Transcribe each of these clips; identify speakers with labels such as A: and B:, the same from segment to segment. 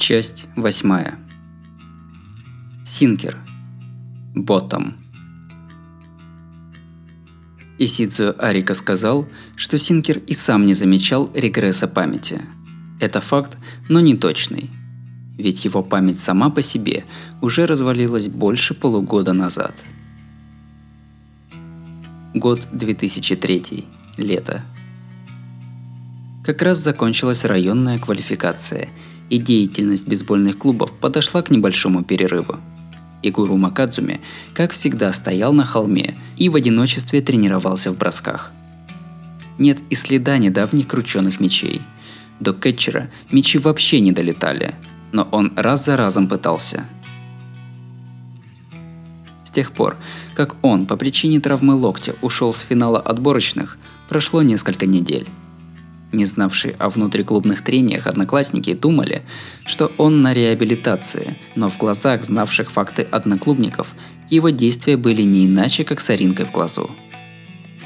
A: Часть восьмая. Синкер. Ботом. Исидзу Арика сказал, что Синкер и сам не замечал регресса памяти. Это факт, но не точный. Ведь его память сама по себе уже развалилась больше полугода назад. Год 2003. Лето. Как раз закончилась районная квалификация, и деятельность бейсбольных клубов подошла к небольшому перерыву. Игуру Макадзуми, как всегда, стоял на холме и в одиночестве тренировался в бросках. Нет и следа недавних крученных мечей. До кетчера мечи вообще не долетали, но он раз за разом пытался. С тех пор, как он по причине травмы локтя ушел с финала отборочных, прошло несколько недель. Не знавшие о внутриклубных трениях одноклассники думали, что он на реабилитации, но в глазах знавших факты одноклубников его действия были не иначе, как соринкой в глазу.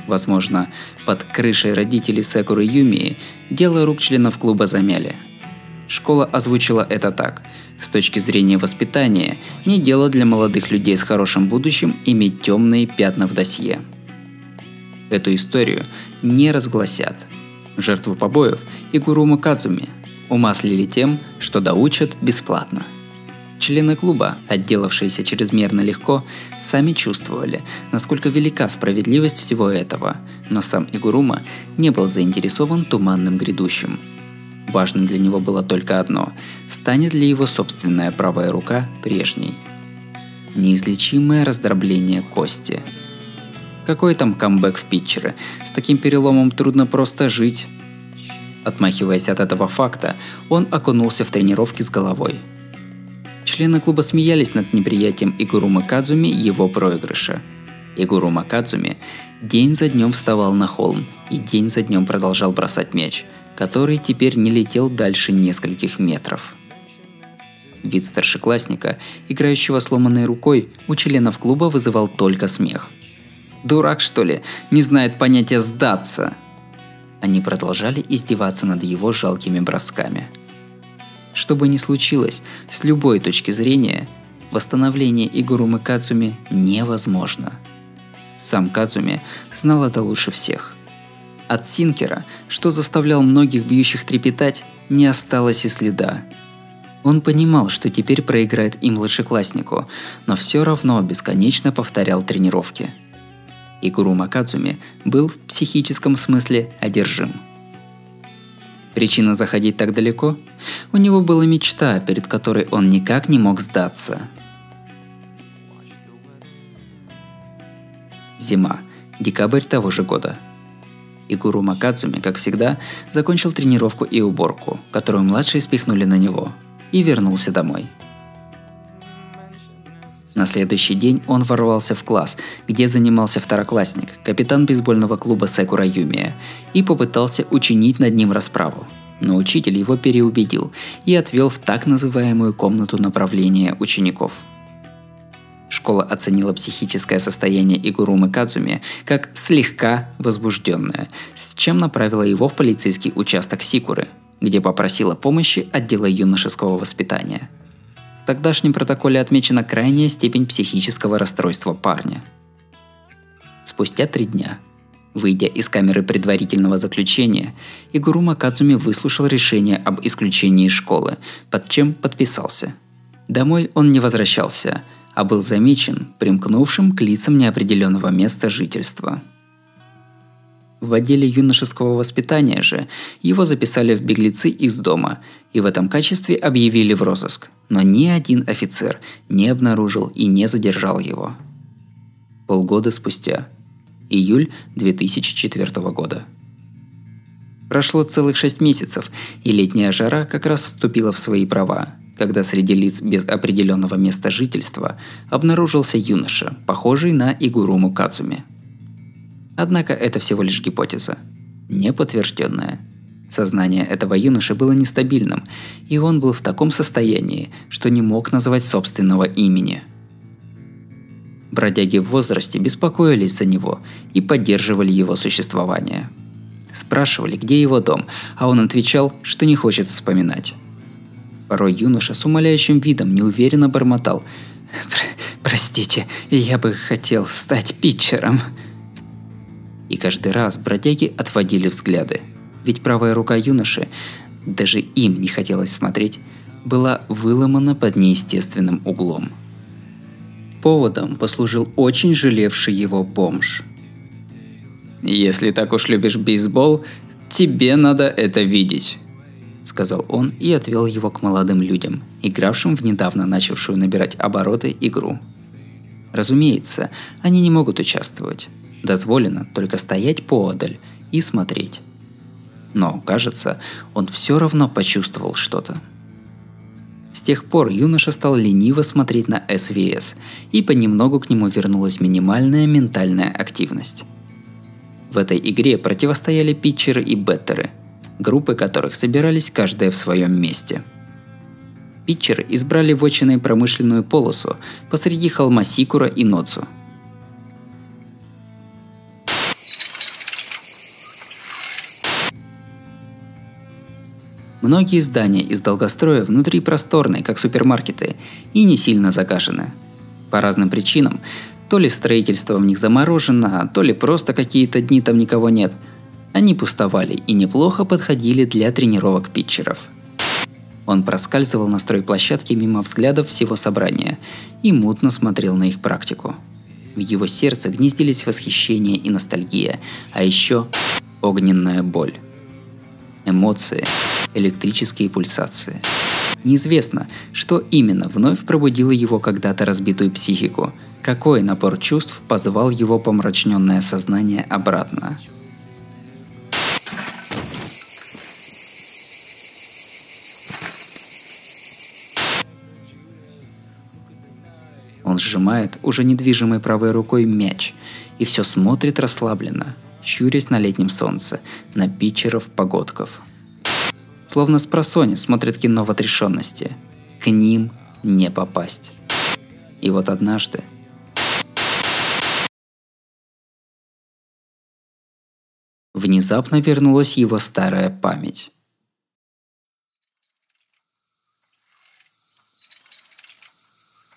A: Возможно, под крышей родителей Секуры Юмии дело рук членов клуба замяли. Школа озвучила это так. С точки зрения воспитания, не дело для молодых людей с хорошим будущим иметь темные пятна в досье. Эту историю не разгласят – жертву побоев, и Гуруму Кадзуми умаслили тем, что доучат бесплатно. Члены клуба, отделавшиеся чрезмерно легко, сами чувствовали, насколько велика справедливость всего этого, но сам Игурума не был заинтересован туманным грядущим. Важным для него было только одно – станет ли его собственная правая рука прежней. Неизлечимое раздробление кости – какой там камбэк в питчеры? С таким переломом трудно просто жить. Отмахиваясь от этого факта, он окунулся в тренировки с головой. Члены клуба смеялись над неприятием Игуру Макадзуми его проигрыша. Игуру Макадзуми день за днем вставал на холм и день за днем продолжал бросать мяч, который теперь не летел дальше нескольких метров. Вид старшеклассника, играющего сломанной рукой, у членов клуба вызывал только смех – Дурак, что ли? Не знает понятия «сдаться». Они продолжали издеваться над его жалкими бросками. Что бы ни случилось, с любой точки зрения, восстановление Игурумы Кадзуми невозможно. Сам Кадзуми знал это лучше всех. От Синкера, что заставлял многих бьющих трепетать, не осталось и следа. Он понимал, что теперь проиграет им младшекласснику, но все равно бесконечно повторял тренировки – и Гуру Макадзуми был в психическом смысле одержим. Причина заходить так далеко? У него была мечта, перед которой он никак не мог сдаться. Зима. Декабрь того же года. Игуру Макадзуми, как всегда, закончил тренировку и уборку, которую младшие спихнули на него, и вернулся домой – на следующий день он ворвался в класс, где занимался второклассник, капитан бейсбольного клуба Секура Юмия, и попытался учинить над ним расправу. Но учитель его переубедил и отвел в так называемую комнату направления учеников. Школа оценила психическое состояние Игурумы Кадзуми как слегка возбужденное, с чем направила его в полицейский участок Сикуры, где попросила помощи отдела юношеского воспитания – тогдашнем протоколе отмечена крайняя степень психического расстройства парня. Спустя три дня, выйдя из камеры предварительного заключения, Игурума Кадзуми выслушал решение об исключении из школы, под чем подписался. Домой он не возвращался, а был замечен примкнувшим к лицам неопределенного места жительства – в отделе юношеского воспитания же его записали в беглецы из дома и в этом качестве объявили в розыск, но ни один офицер не обнаружил и не задержал его. Полгода спустя. Июль 2004 года. Прошло целых шесть месяцев, и летняя жара как раз вступила в свои права, когда среди лиц без определенного места жительства обнаружился юноша, похожий на Игуруму Кацуми – Однако это всего лишь гипотеза, не подтвержденная. Сознание этого юноши было нестабильным, и он был в таком состоянии, что не мог назвать собственного имени. Бродяги в возрасте беспокоились за него и поддерживали его существование. Спрашивали, где его дом, а он отвечал, что не хочет вспоминать. Порой юноша с умоляющим видом неуверенно бормотал. «Простите, я бы хотел стать питчером». И каждый раз бродяги отводили взгляды. Ведь правая рука юноши, даже им не хотелось смотреть, была выломана под неестественным углом. Поводом послужил очень жалевший его бомж. «Если так уж любишь бейсбол, тебе надо это видеть», — сказал он и отвел его к молодым людям, игравшим в недавно начавшую набирать обороты игру. Разумеется, они не могут участвовать. Дозволено только стоять поодаль и смотреть. Но, кажется, он все равно почувствовал что-то. С тех пор юноша стал лениво смотреть на СВС, и понемногу к нему вернулась минимальная ментальная активность. В этой игре противостояли питчеры и беттеры – группы которых собирались каждая в своем месте. Питчеры избрали вотчиной промышленную полосу посреди холма Сикура и Ноцу. Многие здания из долгостроя внутри просторные, как супермаркеты, и не сильно загажены. По разным причинам, то ли строительство в них заморожено, то ли просто какие-то дни там никого нет – они пустовали и неплохо подходили для тренировок питчеров. Он проскальзывал на стройплощадке мимо взглядов всего собрания и мутно смотрел на их практику. В его сердце гнездились восхищение и ностальгия, а еще огненная боль. Эмоции, электрические пульсации. Неизвестно, что именно вновь пробудило его когда-то разбитую психику, какой напор чувств позвал его помрачненное сознание обратно – Он сжимает уже недвижимой правой рукой мяч и все смотрит расслабленно, щурясь на летнем солнце, на питчеров-погодков. Словно с просони смотрит кино в отрешенности. К ним не попасть. И вот однажды Внезапно вернулась его старая память.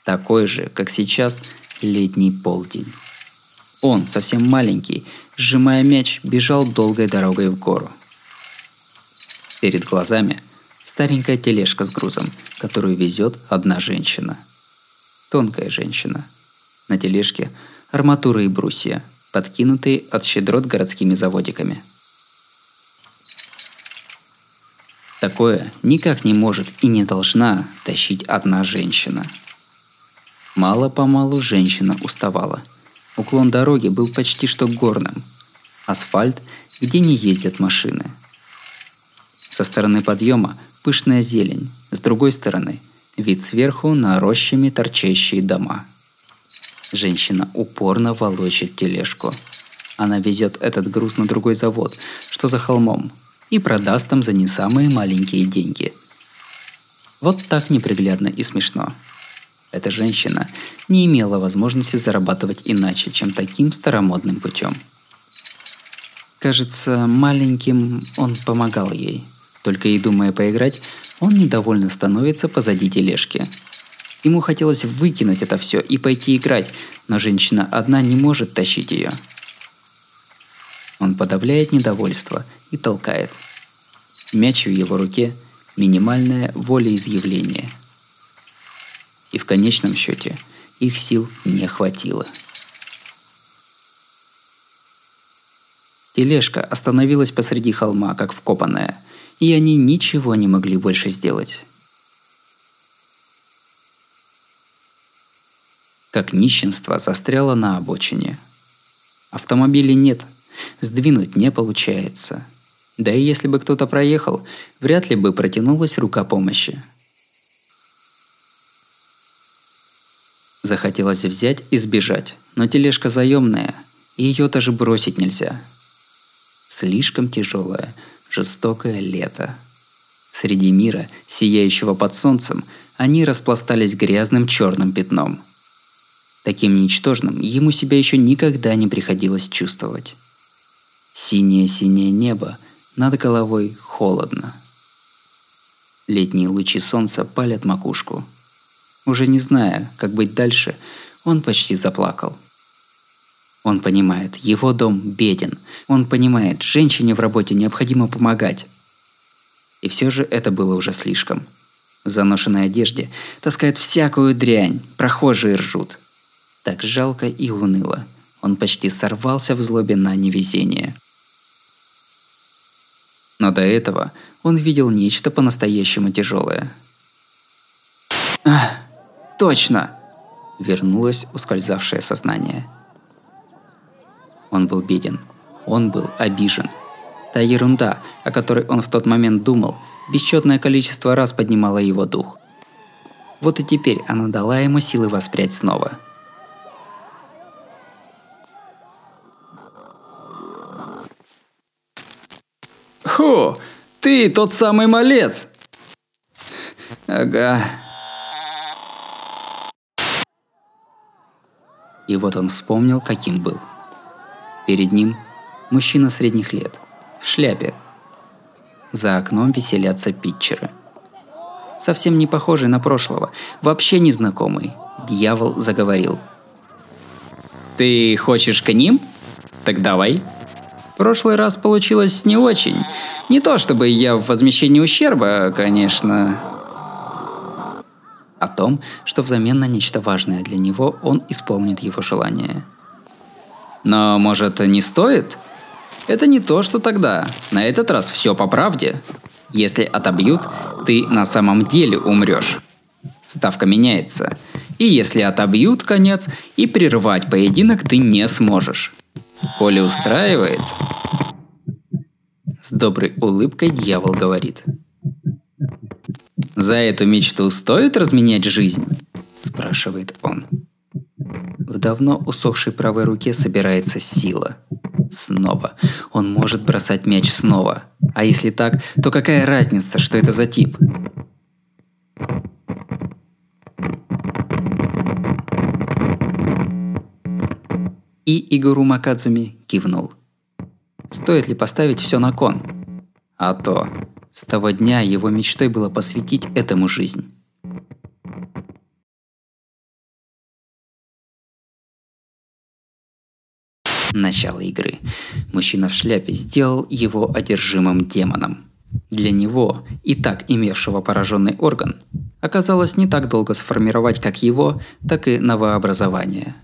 A: такой же, как сейчас, летний полдень. Он, совсем маленький, сжимая мяч, бежал долгой дорогой в гору. Перед глазами старенькая тележка с грузом, которую везет одна женщина. Тонкая женщина. На тележке арматура и брусья, подкинутые от щедрот городскими заводиками. Такое никак не может и не должна тащить одна женщина – Мало-помалу женщина уставала. Уклон дороги был почти что горным. Асфальт, где не ездят машины. Со стороны подъема пышная зелень, с другой стороны вид сверху на рощами торчащие дома. Женщина упорно волочит тележку. Она везет этот груз на другой завод, что за холмом, и продаст там за не самые маленькие деньги. Вот так неприглядно и смешно – эта женщина не имела возможности зарабатывать иначе, чем таким старомодным путем. Кажется, маленьким он помогал ей. Только и думая поиграть, он недовольно становится позади тележки. Ему хотелось выкинуть это все и пойти играть, но женщина одна не может тащить ее. Он подавляет недовольство и толкает. Мяч в его руке – минимальное волеизъявление – и в конечном счете их сил не хватило. Тележка остановилась посреди холма, как вкопанная, и они ничего не могли больше сделать. Как нищенство застряло на обочине. Автомобилей нет, сдвинуть не получается. Да и если бы кто-то проехал, вряд ли бы протянулась рука помощи – Захотелось взять и сбежать, но тележка заемная, и ее даже бросить нельзя. Слишком тяжелое, жестокое лето. Среди мира, сияющего под солнцем, они распластались грязным черным пятном. Таким ничтожным ему себя еще никогда не приходилось чувствовать. Синее-синее небо, над головой холодно. Летние лучи солнца палят макушку. Уже не зная, как быть дальше, он почти заплакал. Он понимает, его дом беден. Он понимает, женщине в работе необходимо помогать. И все же это было уже слишком. В заношенной одежде таскает всякую дрянь, прохожие ржут. Так жалко и уныло. Он почти сорвался в злобе на невезение. Но до этого он видел нечто по-настоящему тяжелое. «Ах, точно!» Вернулось ускользавшее сознание – он был беден. Он был обижен. Та ерунда, о которой он в тот момент думал, бесчетное количество раз поднимала его дух. Вот и теперь она дала ему силы воспрять снова.
B: «Хо, ты тот самый малец!» «Ага».
A: И вот он вспомнил, каким был – Перед ним мужчина средних лет, в шляпе. За окном веселятся питчеры. Совсем не похожий на прошлого, вообще незнакомый. Дьявол заговорил.
B: «Ты хочешь к ним? Так давай». Прошлый раз получилось не очень. Не то чтобы я в возмещении ущерба, конечно.
A: О том, что взамен на нечто важное для него он исполнит его желание –
B: но, может, не стоит? Это не то, что тогда. На этот раз все по правде. Если отобьют, ты на самом деле умрешь. Ставка меняется. И если отобьют конец, и прервать поединок ты не сможешь. Коли устраивает?
A: С доброй улыбкой дьявол говорит.
B: «За эту мечту стоит разменять жизнь?»
A: – спрашивает он. Давно усохшей правой руке собирается сила. Снова. Он может бросать мяч снова. А если так, то какая разница, что это за тип? И Игору Макадзуми кивнул. Стоит ли поставить все на кон? А то. С того дня его мечтой было посвятить этому жизнь. Начало игры. Мужчина в шляпе сделал его одержимым демоном. Для него, и так имевшего пораженный орган, оказалось не так долго сформировать как его, так и новообразование.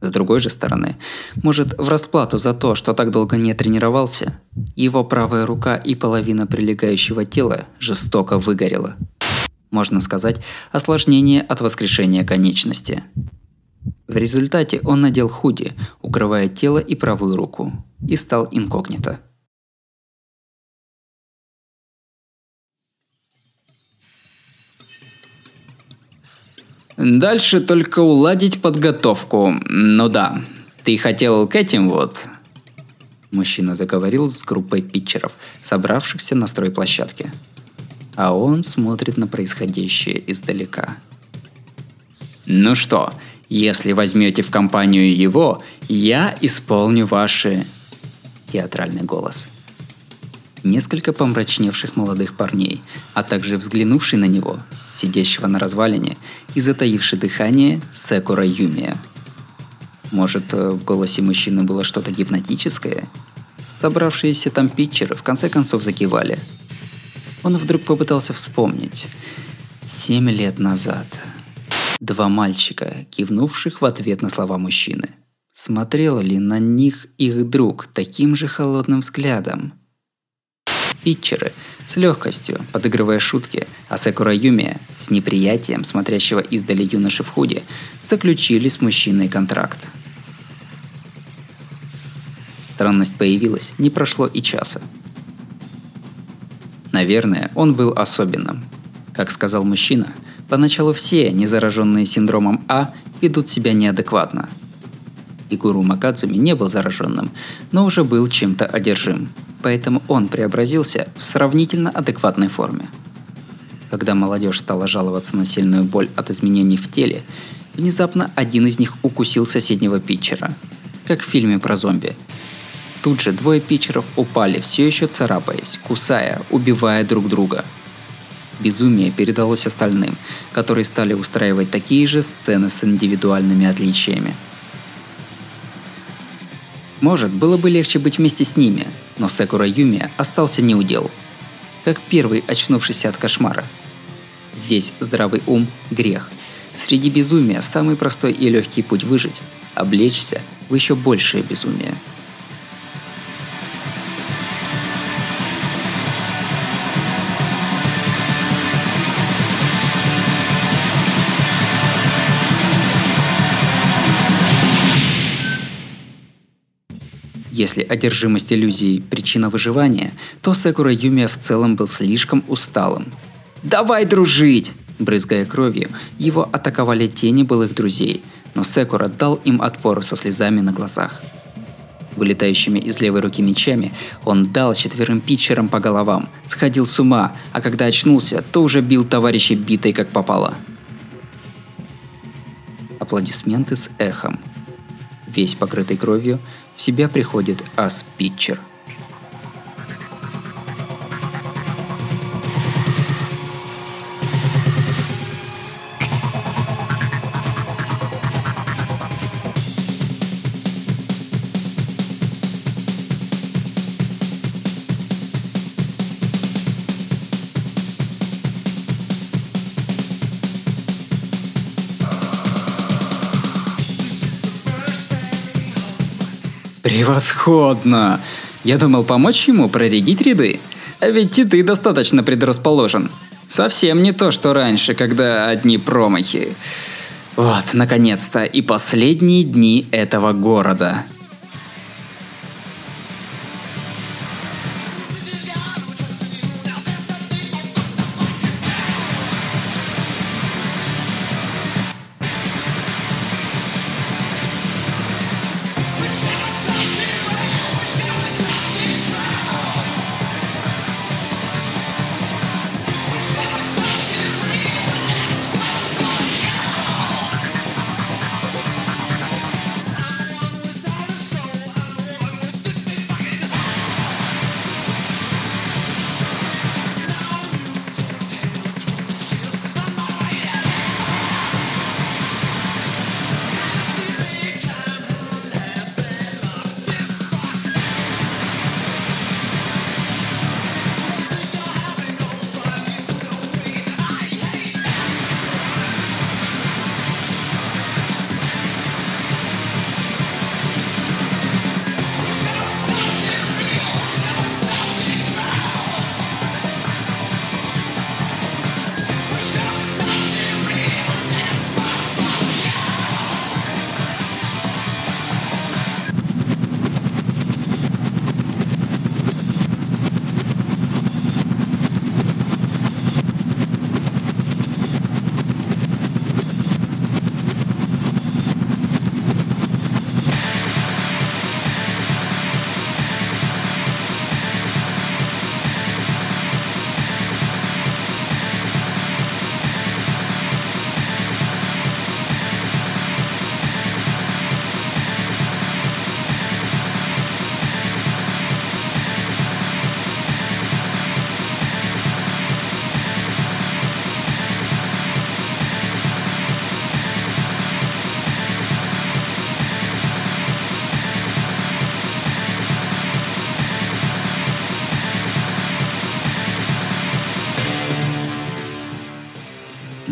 A: С другой же стороны, может, в расплату за то, что так долго не тренировался, его правая рука и половина прилегающего тела жестоко выгорела. Можно сказать, осложнение от воскрешения конечности – в результате он надел худи, укрывая тело и правую руку, и стал инкогнито.
B: Дальше только уладить подготовку. Ну да, ты хотел к этим вот...
A: Мужчина заговорил с группой питчеров, собравшихся на стройплощадке. А он смотрит на происходящее издалека.
B: Ну что, если возьмете в компанию его, я исполню ваши...»
A: Театральный голос. Несколько помрачневших молодых парней, а также взглянувший на него, сидящего на развалине и затаивший дыхание Секура Юмия. Может, э, в голосе мужчины было что-то гипнотическое? Собравшиеся там питчеры в конце концов закивали. Он вдруг попытался вспомнить. Семь лет назад Два мальчика, кивнувших в ответ на слова мужчины. Смотрел ли на них их друг таким же холодным взглядом? Питчеры с легкостью, подыгрывая шутки, а Секура Юми с неприятием, смотрящего издали юноши в худе, заключили с мужчиной контракт. Странность появилась, не прошло и часа. Наверное, он был особенным. Как сказал мужчина – Поначалу все, не зараженные синдромом А, ведут себя неадекватно. Игуру Макадзуми не был зараженным, но уже был чем-то одержим, поэтому он преобразился в сравнительно адекватной форме. Когда молодежь стала жаловаться на сильную боль от изменений в теле, внезапно один из них укусил соседнего питчера, как в фильме про зомби. Тут же двое питчеров упали, все еще царапаясь, кусая, убивая друг друга – Безумие передалось остальным, которые стали устраивать такие же сцены с индивидуальными отличиями. Может, было бы легче быть вместе с ними, но Секура Юми остался неудел. Как первый очнувшийся от кошмара. Здесь здравый ум – грех. Среди безумия самый простой и легкий путь выжить – облечься в еще большее безумие – Если одержимость иллюзией – причина выживания, то Секура Юмия в целом был слишком усталым. «Давай дружить!» Брызгая кровью, его атаковали тени былых друзей, но Секура дал им отпор со слезами на глазах. Вылетающими из левой руки мечами он дал четверым питчерам по головам, сходил с ума, а когда очнулся, то уже бил товарищей битой как попало. Аплодисменты с эхом. Весь покрытый кровью, в себя приходит ас
B: Превосходно! Я думал помочь ему проредить ряды. А ведь и ты достаточно предрасположен. Совсем не то, что раньше, когда одни промахи. Вот, наконец-то, и последние дни этого города.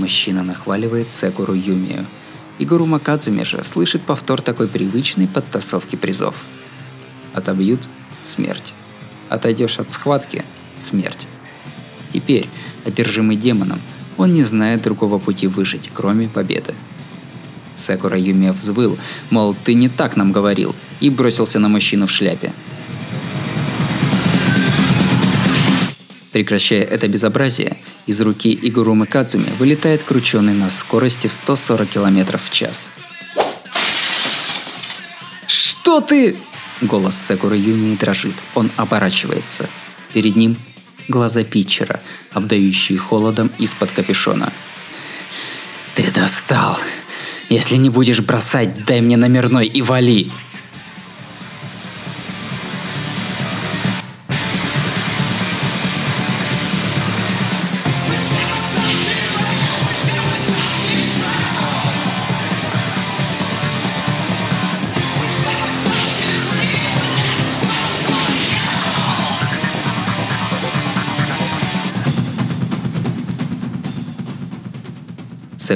A: Мужчина нахваливает Секуру Юмию. Игору Макадзуми же слышит повтор такой привычной подтасовки призов. Отобьют – смерть. Отойдешь от схватки – смерть. Теперь, одержимый демоном, он не знает другого пути выжить, кроме победы. Секура Юмия взвыл, мол, ты не так нам говорил, и бросился на мужчину в шляпе. Прекращая это безобразие, из руки Игурумы Кадзуми вылетает крученый на скорости в 140 км в час.
B: «Что ты?»
A: Голос Секуры Юми дрожит. Он оборачивается. Перед ним глаза Питчера, обдающие холодом из-под капюшона.
B: «Ты достал! Если не будешь бросать, дай мне номерной и вали!»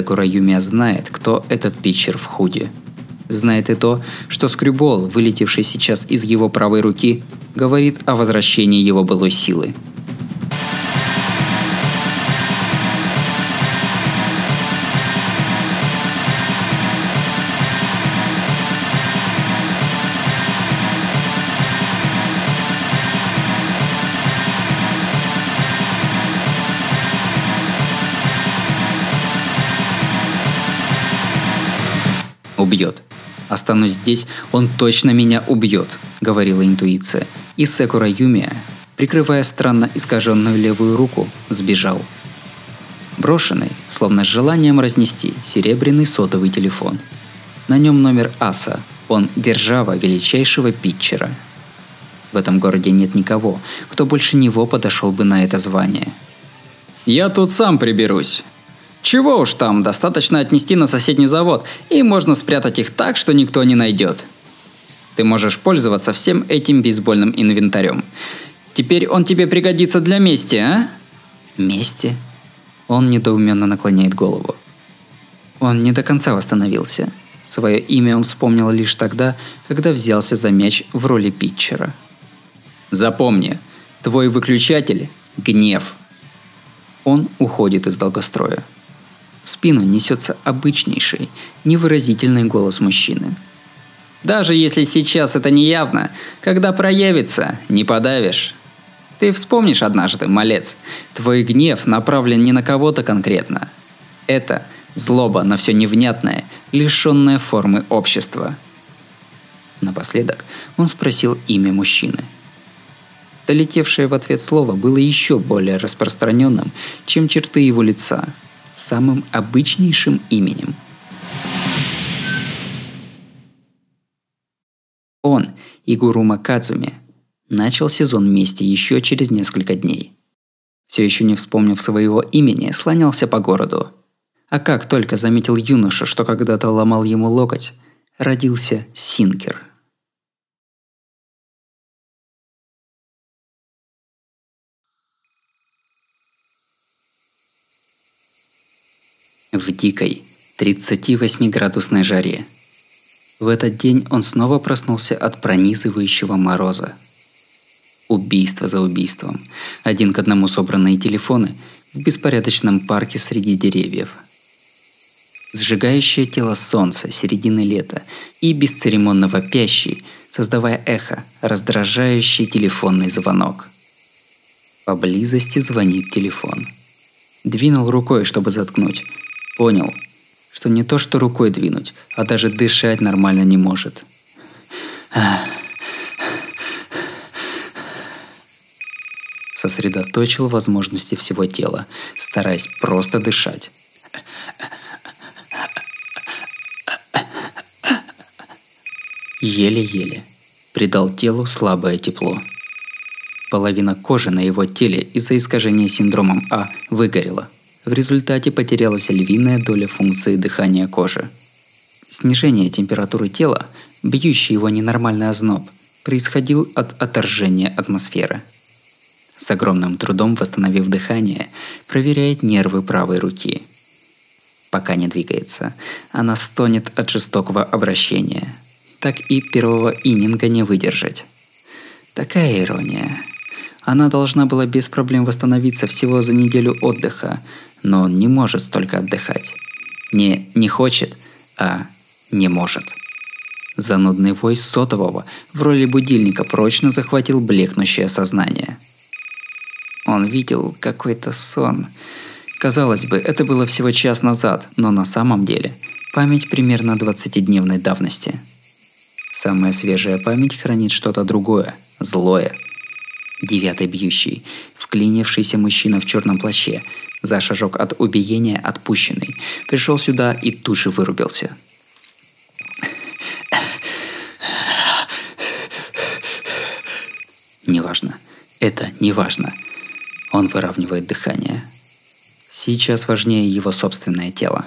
A: Секура Юмия знает, кто этот питчер в худе. Знает и то, что скрюбол, вылетевший сейчас из его правой руки, говорит о возвращении его былой силы – убьет. Останусь здесь, он точно меня убьет, говорила интуиция. И Секура Юмия, прикрывая странно искаженную левую руку, сбежал. Брошенный, словно с желанием разнести, серебряный сотовый телефон. На нем номер Аса, он держава величайшего питчера. В этом городе нет никого, кто больше него подошел бы на это звание.
B: «Я тут сам приберусь», чего уж там, достаточно отнести на соседний завод, и можно спрятать их так, что никто не найдет. Ты можешь пользоваться всем этим бейсбольным инвентарем. Теперь он тебе пригодится для мести, а?
A: Мести? Он недоуменно наклоняет голову. Он не до конца восстановился. Свое имя он вспомнил лишь тогда, когда взялся за мяч в роли питчера.
B: Запомни, твой выключатель – гнев.
A: Он уходит из долгостроя. В спину несется обычнейший, невыразительный голос мужчины.
B: Даже если сейчас это не явно, когда проявится, не подавишь. Ты вспомнишь однажды, малец, твой гнев направлен не на кого-то конкретно. Это злоба на все невнятное, лишенное формы общества.
A: Напоследок он спросил имя мужчины. Долетевшее в ответ слово было еще более распространенным, чем черты его лица – самым обычнейшим именем. Он, Игурума Кадзуми, начал сезон мести еще через несколько дней. Все еще не вспомнив своего имени, слонялся по городу. А как только заметил юноша, что когда-то ломал ему локоть, родился Синкер – в дикой 38-градусной жаре. В этот день он снова проснулся от пронизывающего мороза. Убийство за убийством. Один к одному собранные телефоны в беспорядочном парке среди деревьев. Сжигающее тело солнца середины лета и бесцеремонно вопящий, создавая эхо, раздражающий телефонный звонок. Поблизости звонит телефон. Двинул рукой, чтобы заткнуть, Понял, что не то что рукой двинуть, а даже дышать нормально не может. Сосредоточил возможности всего тела, стараясь просто дышать. Еле-еле придал телу слабое тепло. Половина кожи на его теле из-за искажения синдромом А выгорела – в результате потерялась львиная доля функции дыхания кожи. Снижение температуры тела, бьющий его ненормальный озноб, происходил от отторжения атмосферы. С огромным трудом восстановив дыхание, проверяет нервы правой руки. Пока не двигается, она стонет от жестокого обращения. Так и первого ининга не выдержать. Такая ирония. Она должна была без проблем восстановиться всего за неделю отдыха, но он не может столько отдыхать. Не «не хочет», а «не может». Занудный вой сотового в роли будильника прочно захватил блекнущее сознание. Он видел какой-то сон. Казалось бы, это было всего час назад, но на самом деле память примерно 20-дневной давности. Самая свежая память хранит что-то другое, злое. Девятый бьющий, вклинившийся мужчина в черном плаще, за шажок от убиения отпущенный, пришел сюда и тут же вырубился. Неважно. Это неважно. Он выравнивает дыхание. Сейчас важнее его собственное тело.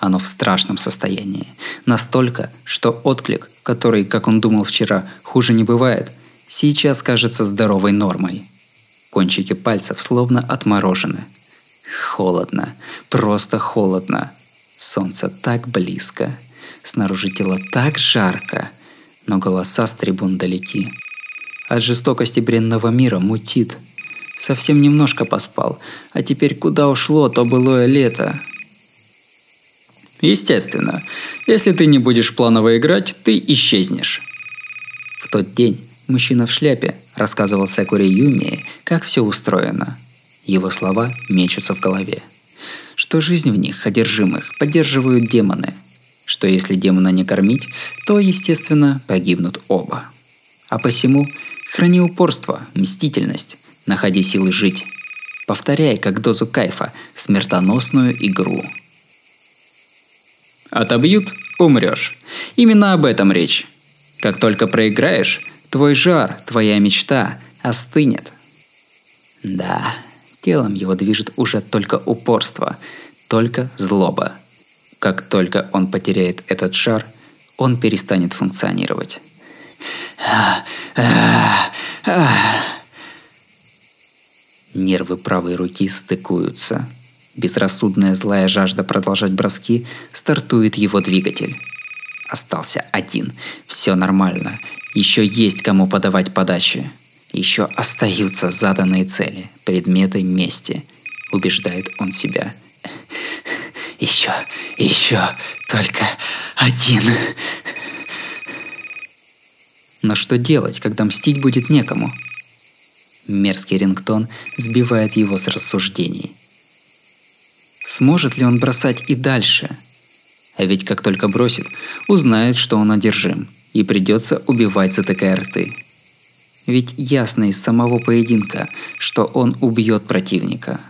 A: Оно в страшном состоянии. Настолько, что отклик, который, как он думал вчера, хуже не бывает, сейчас кажется здоровой нормой. Кончики пальцев словно отморожены – Холодно, просто холодно. Солнце так близко. Снаружи тело так жарко, но голоса с трибун далеки. От жестокости бренного мира мутит. Совсем немножко поспал, а теперь куда ушло то былое лето?
B: Естественно, если ты не будешь планово играть, ты исчезнешь.
A: В тот день мужчина в шляпе рассказывал Сакуре Юми, как все устроено. Его слова мечутся в голове. Что жизнь в них, одержимых, поддерживают демоны. Что если демона не кормить, то, естественно, погибнут оба. А посему храни упорство, мстительность, находи силы жить. Повторяй, как дозу кайфа, смертоносную игру.
B: Отобьют – умрешь. Именно об этом речь. Как только проиграешь, твой жар, твоя мечта остынет.
A: Да, телом его движет уже только упорство, только злоба. Как только он потеряет этот жар, он перестанет функционировать. Нервы правой руки стыкуются. Безрассудная злая жажда продолжать броски стартует его двигатель. Остался один. Все нормально. Еще есть кому подавать подачи. Еще остаются заданные цели, предметы мести. Убеждает он себя. Еще, еще, только один. Но что делать, когда мстить будет некому? Мерзкий рингтон сбивает его с рассуждений. Сможет ли он бросать и дальше? А ведь как только бросит, узнает, что он одержим, и придется убивать, затыкая рты. Ведь ясно из самого поединка, что он убьет противника.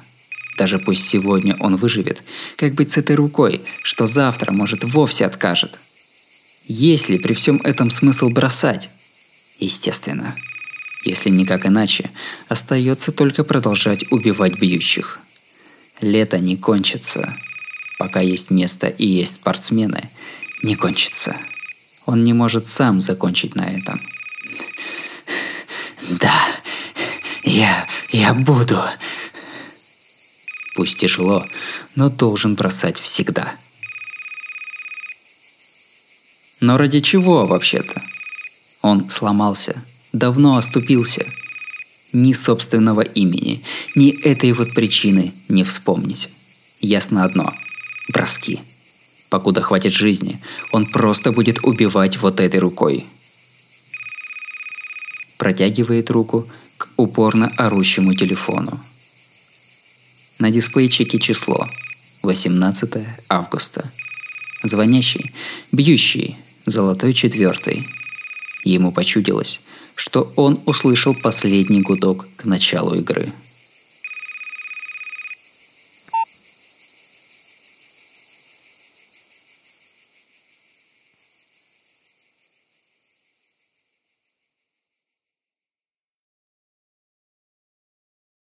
A: Даже пусть сегодня он выживет, как быть с этой рукой, что завтра, может, вовсе откажет. Есть ли при всем этом смысл бросать? Естественно. Если никак иначе, остается только продолжать убивать бьющих. Лето не кончится. Пока есть место и есть спортсмены, не кончится. Он не может сам закончить на этом. Да, я, я буду. Пусть тяжело, но должен бросать всегда. Но ради чего вообще-то? Он сломался, давно оступился. Ни собственного имени, ни этой вот причины не вспомнить. Ясно одно – броски. Покуда хватит жизни, он просто будет убивать вот этой рукой. Протягивает руку к упорно орущему телефону. На дисплейчике число 18 августа. Звонящий, бьющий, золотой четвертый – Ему почудилось, что он услышал последний гудок к началу игры –